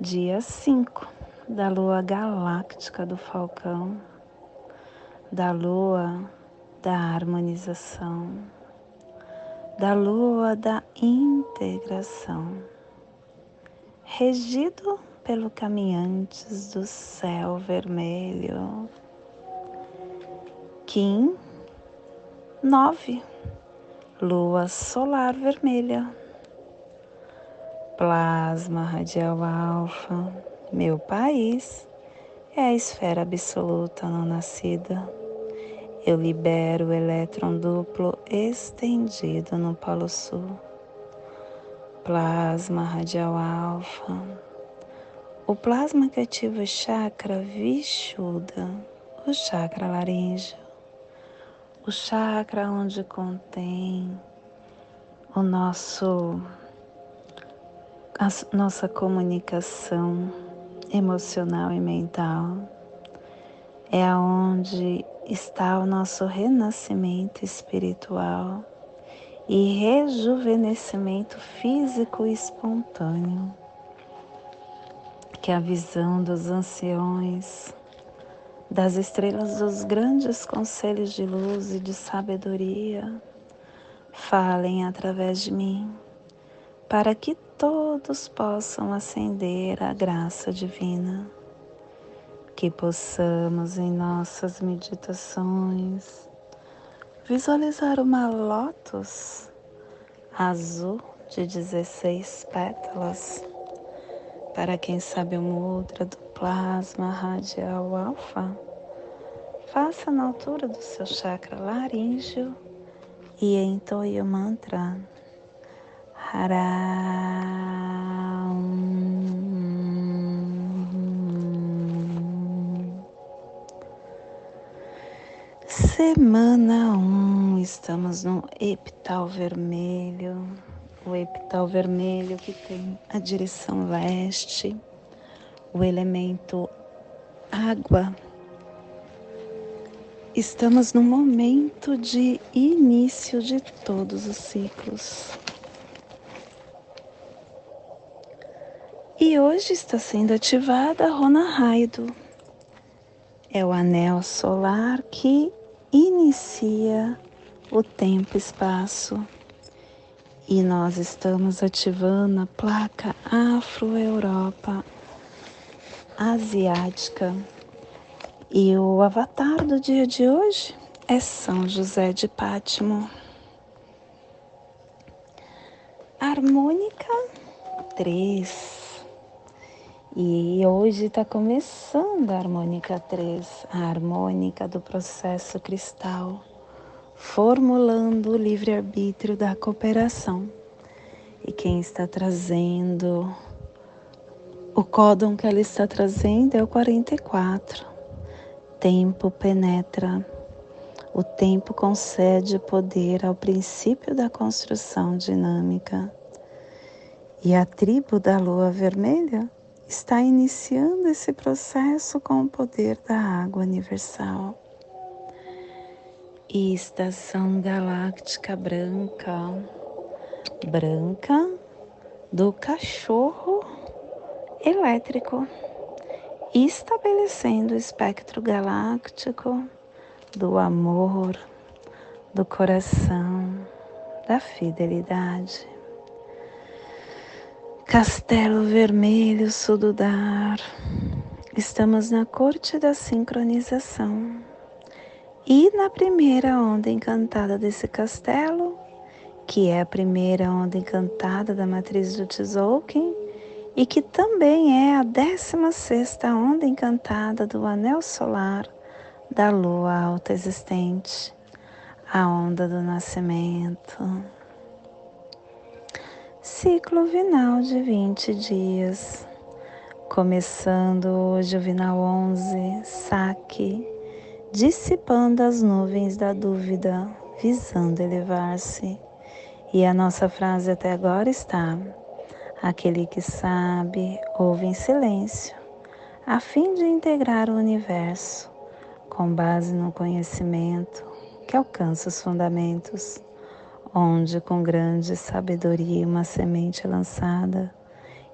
dia 5 da lua galáctica do Falcão, da lua da harmonização, da lua da integração, regido pelo caminhantes do céu vermelho. Kim 9, lua solar vermelha plasma radial alfa, meu país, é a esfera absoluta não nascida. Eu libero o elétron duplo estendido no Polo Sul. Plasma radial alfa. O plasma que ativa o chakra Vishuddha, o chakra laríngeo, o chakra onde contém o nosso a nossa comunicação emocional e mental é aonde está o nosso renascimento espiritual e rejuvenescimento físico e espontâneo, que a visão dos anciões, das estrelas dos grandes conselhos de luz e de sabedoria. Falem através de mim, para que todos possam ascender à graça divina, que possamos em nossas meditações visualizar uma lótus azul de 16 pétalas. Para quem sabe o mudra do plasma radial alfa, faça na altura do seu chakra laríngeo e entoie o mantra Semana 1, um, estamos no epital vermelho, o epital vermelho que tem a direção leste, o elemento água. Estamos no momento de início de todos os ciclos. E hoje está sendo ativada a Rona Raido. É o anel solar que inicia o tempo e espaço. E nós estamos ativando a placa Afro-Europa Asiática. E o avatar do dia de hoje é São José de Pátimo. Harmônica 3 e hoje está começando a harmônica 3, a harmônica do processo cristal, formulando o livre-arbítrio da cooperação. E quem está trazendo, o códon que ela está trazendo é o 44. Tempo penetra. O tempo concede poder ao princípio da construção dinâmica. E a tribo da lua vermelha está iniciando esse processo com o poder da água universal. E estação galáctica branca, branca do cachorro elétrico, estabelecendo o espectro galáctico do amor, do coração, da fidelidade. Castelo Vermelho Sududar. Estamos na corte da sincronização. E na primeira onda encantada desse castelo, que é a primeira onda encantada da matriz do Tzolk'in, e que também é a 16 sexta onda encantada do anel solar da lua alta existente, a onda do nascimento ciclo vinal de 20 dias. Começando hoje o Vinal 11, saque, dissipando as nuvens da dúvida, visando elevar-se. E a nossa frase até agora está: Aquele que sabe, ouve em silêncio, a fim de integrar o universo, com base no conhecimento que alcança os fundamentos, onde com grande sabedoria uma semente é lançada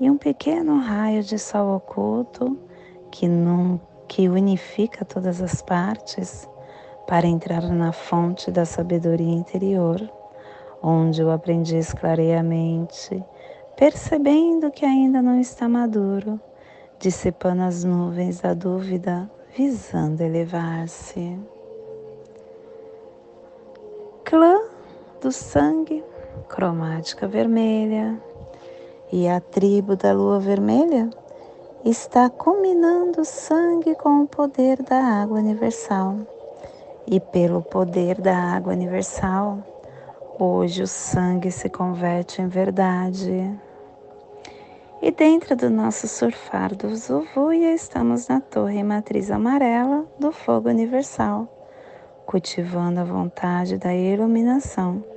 e um pequeno raio de sol oculto que, num, que unifica todas as partes para entrar na fonte da sabedoria interior, onde o aprendiz clareia a mente, percebendo que ainda não está maduro, dissipando as nuvens da dúvida, visando elevar-se. Sangue, cromática vermelha, e a tribo da lua vermelha está combinando sangue com o poder da água universal. E pelo poder da água universal, hoje o sangue se converte em verdade. E dentro do nosso surfar do Zuvuia, estamos na torre matriz amarela do fogo universal, cultivando a vontade da iluminação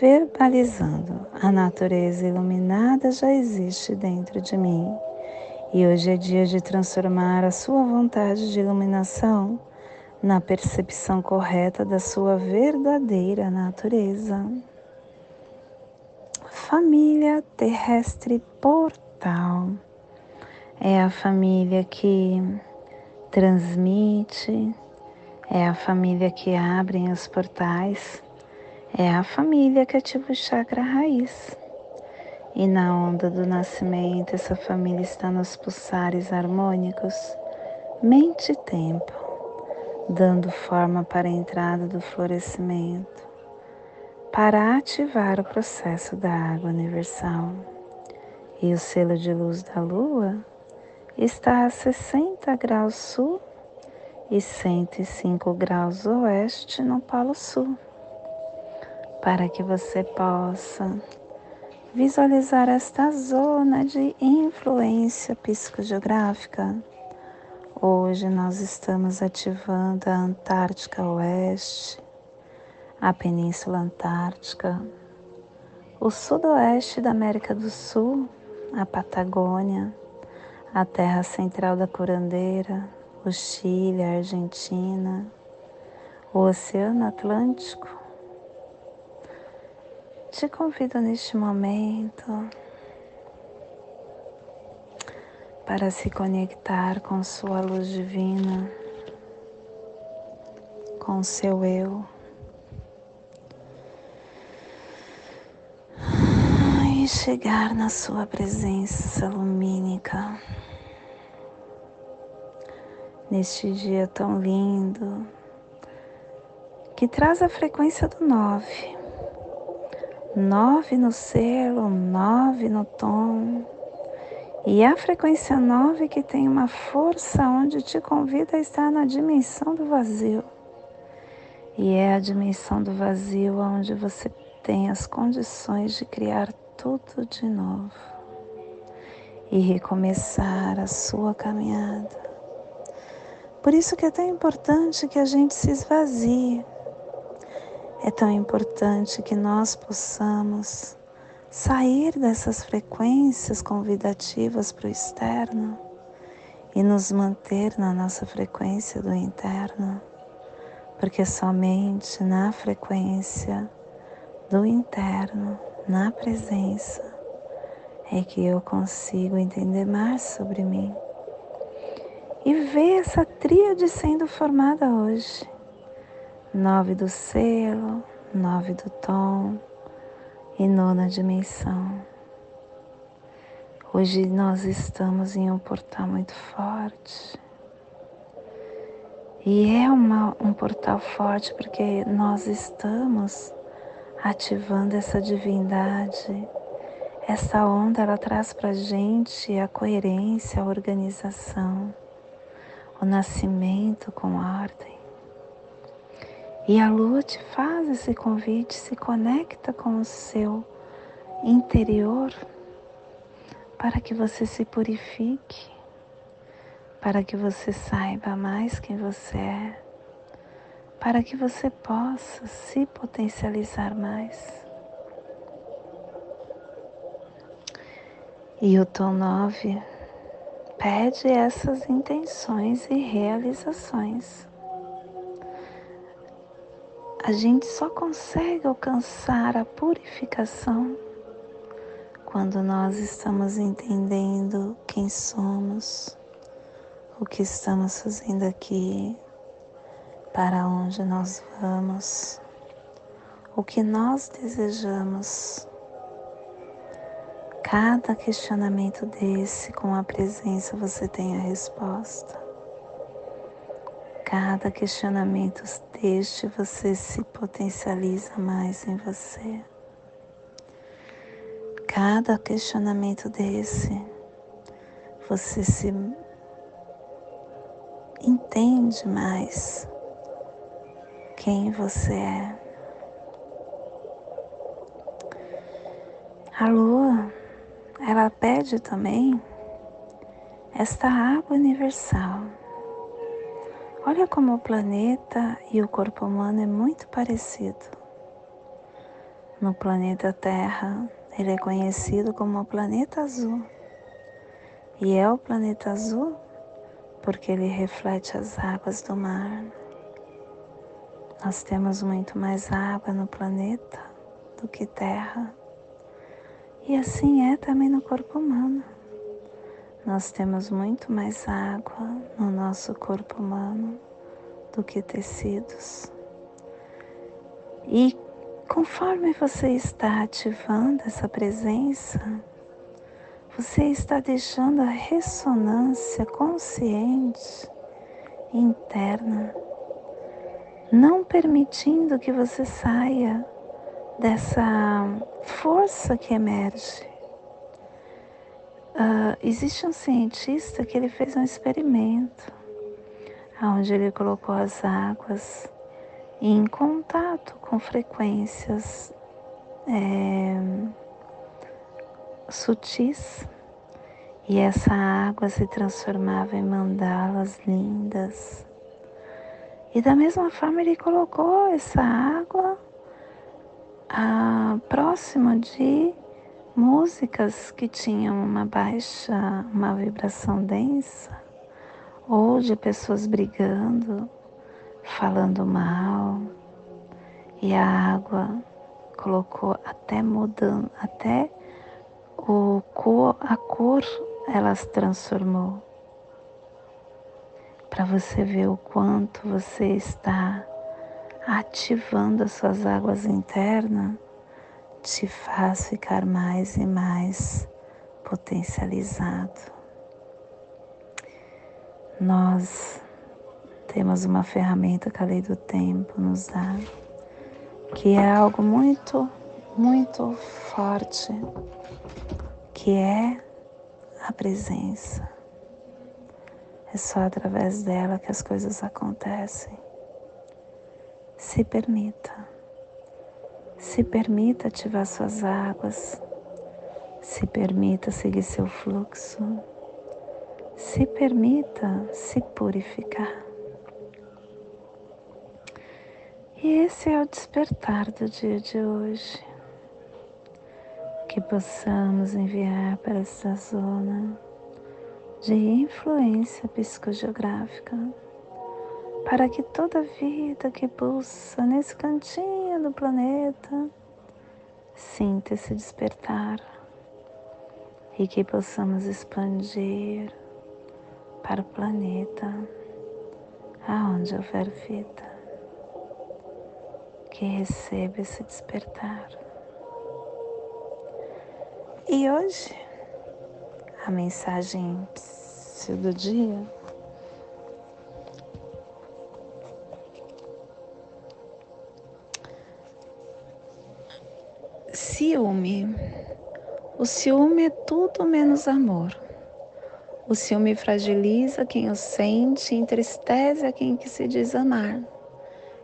verbalizando: a natureza iluminada já existe dentro de mim. E hoje é dia de transformar a sua vontade de iluminação na percepção correta da sua verdadeira natureza. Família terrestre portal é a família que transmite, é a família que abre os portais é a família que ativa o chakra raiz. E na onda do nascimento, essa família está nos pulsares harmônicos, mente e tempo, dando forma para a entrada do florescimento, para ativar o processo da água universal. E o selo de luz da lua está a 60 graus sul e 105 graus oeste no Polo Sul para que você possa visualizar esta zona de influência psicogeográfica. Hoje nós estamos ativando a Antártica Oeste, a Península Antártica, o Sudoeste da América do Sul, a Patagônia, a Terra Central da Curandeira, o Chile, a Argentina, o Oceano Atlântico, te convido neste momento para se conectar com sua luz divina, com seu eu. E chegar na sua presença lumínica neste dia tão lindo que traz a frequência do nove nove no selo, nove no tom. E a frequência nove que tem uma força onde te convida a estar na dimensão do vazio. E é a dimensão do vazio onde você tem as condições de criar tudo de novo e recomeçar a sua caminhada. Por isso que é tão importante que a gente se esvazie é tão importante que nós possamos sair dessas frequências convidativas para o externo e nos manter na nossa frequência do interno, porque somente na frequência do interno, na presença, é que eu consigo entender mais sobre mim e ver essa tríade sendo formada hoje nove do selo, nove do tom e nona dimensão. Hoje nós estamos em um portal muito forte. E é uma, um portal forte porque nós estamos ativando essa divindade. Essa onda ela traz para gente a coerência, a organização, o nascimento com ordem. E a lua te faz esse convite, se conecta com o seu interior para que você se purifique, para que você saiba mais quem você é, para que você possa se potencializar mais. E o tom 9 pede essas intenções e realizações. A gente só consegue alcançar a purificação quando nós estamos entendendo quem somos, o que estamos fazendo aqui, para onde nós vamos, o que nós desejamos Cada questionamento desse, com a presença, você tem a resposta. Cada questionamento deste, você se potencializa mais em você. Cada questionamento desse, você se entende mais quem você é. A lua ela pede também esta água universal. Olha como o planeta e o corpo humano é muito parecido. No planeta Terra, ele é conhecido como o planeta azul. E é o planeta azul porque ele reflete as águas do mar. Nós temos muito mais água no planeta do que terra. E assim é também no corpo humano. Nós temos muito mais água no nosso corpo humano do que tecidos. E conforme você está ativando essa presença, você está deixando a ressonância consciente interna, não permitindo que você saia dessa força que emerge. Uh, existe um cientista que ele fez um experimento onde ele colocou as águas em contato com frequências é, sutis e essa água se transformava em mandalas lindas. E da mesma forma ele colocou essa água ah, próximo de músicas que tinham uma baixa, uma vibração densa, ou de pessoas brigando, falando mal, e a água colocou até mudando, até o cor, a cor ela se transformou. Para você ver o quanto você está ativando as suas águas internas, te faz ficar mais e mais potencializado. Nós temos uma ferramenta que a lei do tempo nos dá, que é algo muito, muito forte, que é a presença. É só através dela que as coisas acontecem. Se permita. Se permita ativar suas águas. Se permita seguir seu fluxo. Se permita se purificar. E esse é o despertar do dia de hoje. Que possamos enviar para essa zona de influência psicogeográfica para que toda vida que pulsa nesse cantinho do planeta sinta esse despertar e que possamos expandir para o planeta aonde houver vida que receba esse despertar. E hoje a mensagem do dia Ciúme. O ciúme é tudo menos amor. O ciúme fragiliza quem o sente e entristece a quem que se diz amar.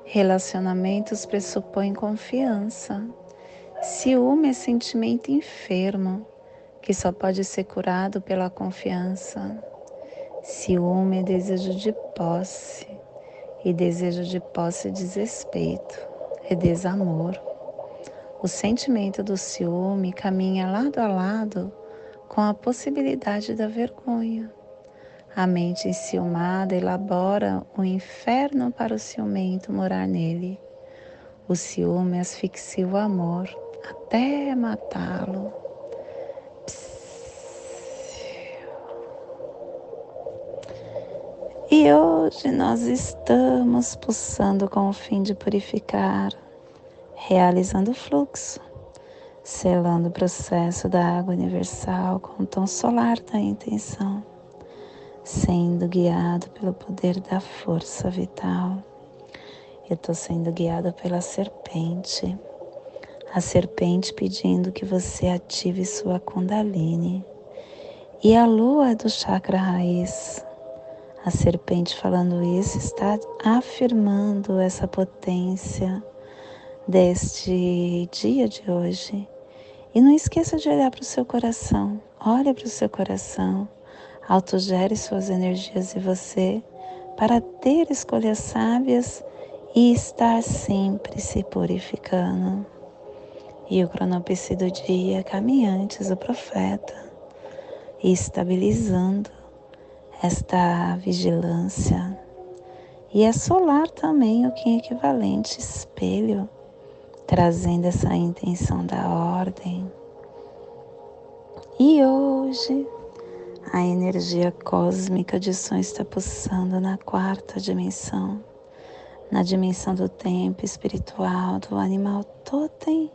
Relacionamentos pressupõem confiança. Ciúme é sentimento enfermo que só pode ser curado pela confiança. Ciúme é desejo de posse, e desejo de posse é desrespeito, é desamor. O sentimento do ciúme caminha lado a lado com a possibilidade da vergonha. A mente enciumada elabora o inferno para o ciumento morar nele. O ciúme asfixia o amor até matá-lo. E hoje nós estamos pulsando com o fim de purificar, realizando o fluxo, selando o processo da água universal com o tom solar da intenção, sendo guiado pelo poder da força vital. Eu estou sendo guiado pela serpente, a serpente pedindo que você ative sua Kundalini. E a lua é do chakra raiz a serpente falando isso está afirmando essa potência deste dia de hoje. E não esqueça de olhar para o seu coração. Olhe para o seu coração. Autogere suas energias e você para ter escolhas sábias e estar sempre se purificando. E o cronopse do dia caminhantes, o profeta, estabilizando esta vigilância. E é solar também o que é equivalente espelho, trazendo essa intenção da ordem. E hoje a energia cósmica de som está pulsando na quarta dimensão, na dimensão do tempo espiritual do animal totem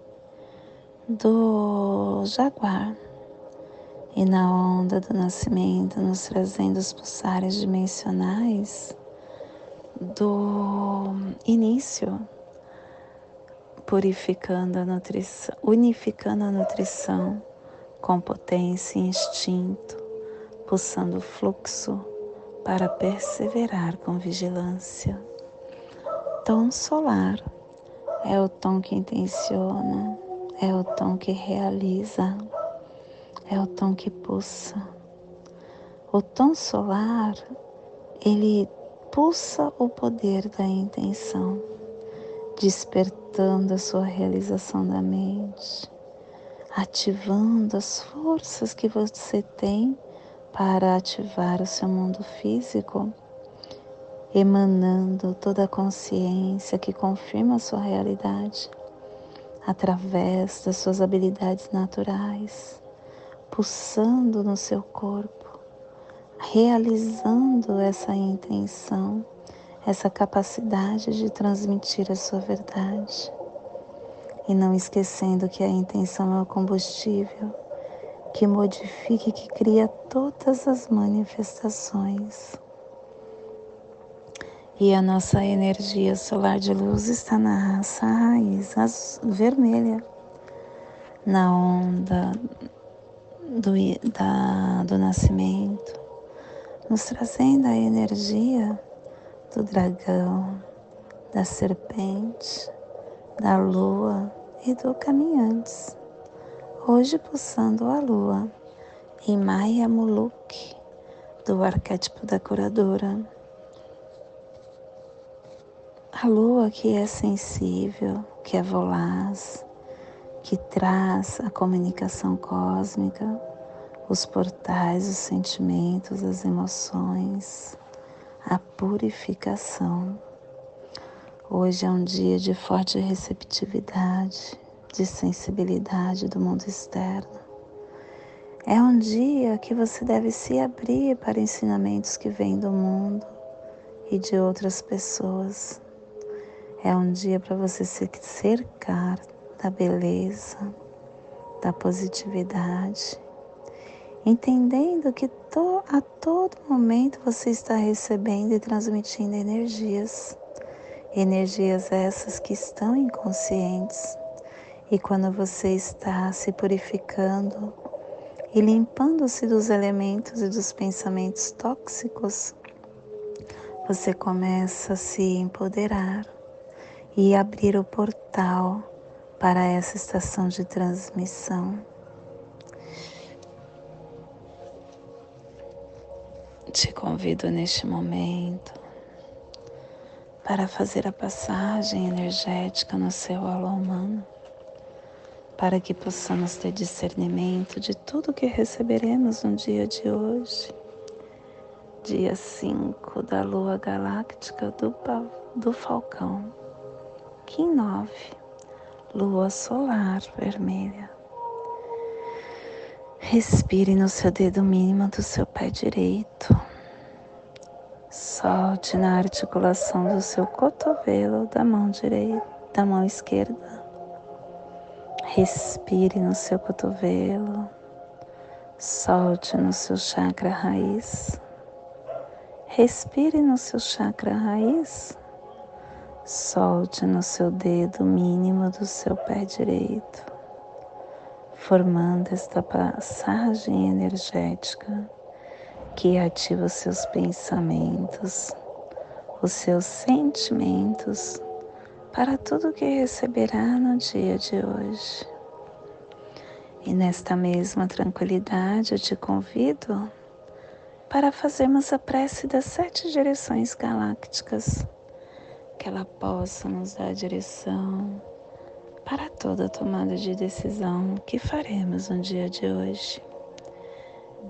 do jaguar e na onda do nascimento, nos trazendo os pulsares dimensionais do início, purificando a nutrição, unificando a nutrição com potência e instinto, pulsando o fluxo para perseverar com vigilância. Tom solar é o tom que intenciona, é o tom que realiza é o tom que pulsa. O tom solar, ele pulsa o poder da intenção, despertando a sua realização da mente, ativando as forças que você tem para ativar o seu mundo físico, emanando toda a consciência que confirma a sua realidade através das suas habilidades naturais pulsando no seu corpo, realizando essa intenção, essa capacidade de transmitir a sua verdade. E não esquecendo que a intenção é o combustível que modifica e que cria todas as manifestações. E a nossa energia solar de luz está na raça raiz vermelha, na onda do, da, do nascimento, nos trazendo a energia do dragão, da serpente, da lua e do caminhantes. Hoje pulsando a lua em Maya Muluk, do arquétipo da curadora. A lua que é sensível, que é volaz, que traz a comunicação cósmica, os portais, os sentimentos, as emoções, a purificação. Hoje é um dia de forte receptividade, de sensibilidade do mundo externo. É um dia que você deve se abrir para ensinamentos que vêm do mundo e de outras pessoas. É um dia para você se cercar da beleza, da positividade, entendendo que to, a todo momento você está recebendo e transmitindo energias, energias essas que estão inconscientes. E quando você está se purificando e limpando-se dos elementos e dos pensamentos tóxicos, você começa a se empoderar e abrir o portal para essa estação de transmissão. Te convido neste momento para fazer a passagem energética no seu alô humano, para que possamos ter discernimento de tudo que receberemos no dia de hoje, dia 5 da lua galáctica do, do Falcão, Kim 9, lua solar vermelha. Respire no seu dedo mínimo do seu pé direito. Solte na articulação do seu cotovelo da mão direita, da mão esquerda. Respire no seu cotovelo. Solte no seu chakra raiz. Respire no seu chakra raiz. Solte no seu dedo mínimo do seu pé direito formando esta passagem energética que ativa os seus pensamentos, os seus sentimentos para tudo que receberá no dia de hoje. E nesta mesma tranquilidade eu te convido para fazermos a prece das sete direções galácticas, que ela possa nos dar direção para toda tomada de decisão que faremos no dia de hoje.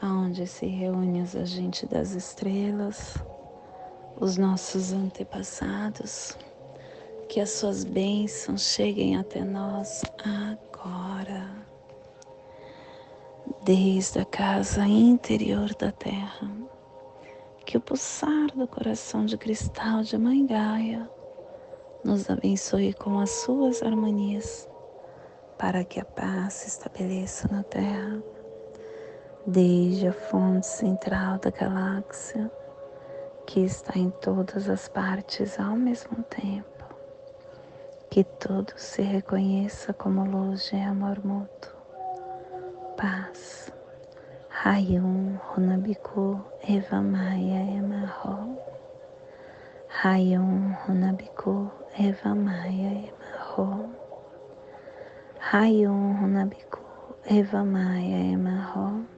aonde se reúnem os agentes das estrelas, os nossos antepassados, que as suas bênçãos cheguem até nós agora, desde a casa interior da terra, que o pulsar do coração de cristal de Mãe Gaia nos abençoe com as suas harmonias para que a paz se estabeleça na Terra, desde a fonte central da galáxia, que está em todas as partes ao mesmo tempo. Que tudo se reconheça como luz de amor mútuo. Paz. Hayum Runabiku Eva Maia Emarro. Hayum Runabiku Eva Maia Emarro. Rayon Runabiku Eva Maia Emarro.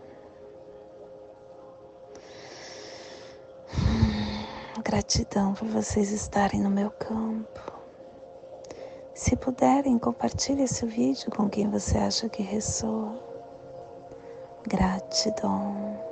Gratidão por vocês estarem no meu campo. Se puderem, compartilhe esse vídeo com quem você acha que ressoa. Gratidão.